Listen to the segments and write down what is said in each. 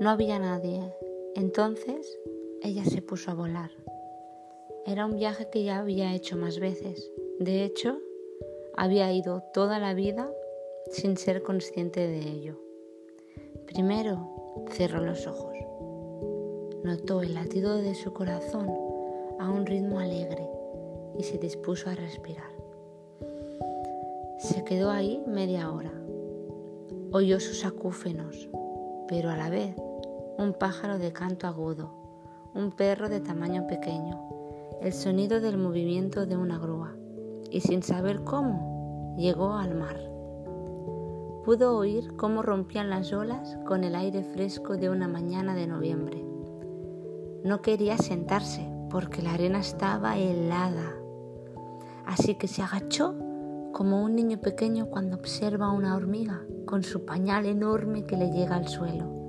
No había nadie. Entonces ella se puso a volar. Era un viaje que ya había hecho más veces. De hecho, había ido toda la vida sin ser consciente de ello. Primero cerró los ojos. Notó el latido de su corazón a un ritmo alegre y se dispuso a respirar. Se quedó ahí media hora. Oyó sus acúfenos, pero a la vez un pájaro de canto agudo, un perro de tamaño pequeño, el sonido del movimiento de una grúa, y sin saber cómo, llegó al mar. Pudo oír cómo rompían las olas con el aire fresco de una mañana de noviembre. No quería sentarse porque la arena estaba helada, así que se agachó como un niño pequeño cuando observa a una hormiga con su pañal enorme que le llega al suelo,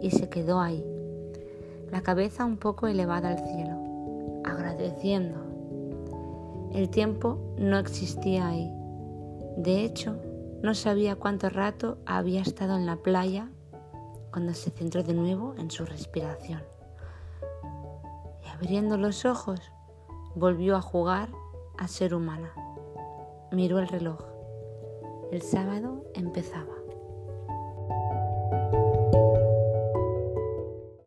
y se quedó ahí, la cabeza un poco elevada al cielo, agradeciendo. El tiempo no existía ahí. De hecho, no sabía cuánto rato había estado en la playa cuando se centró de nuevo en su respiración. Y abriendo los ojos, volvió a jugar a ser humana. Miró el reloj. El sábado empezaba.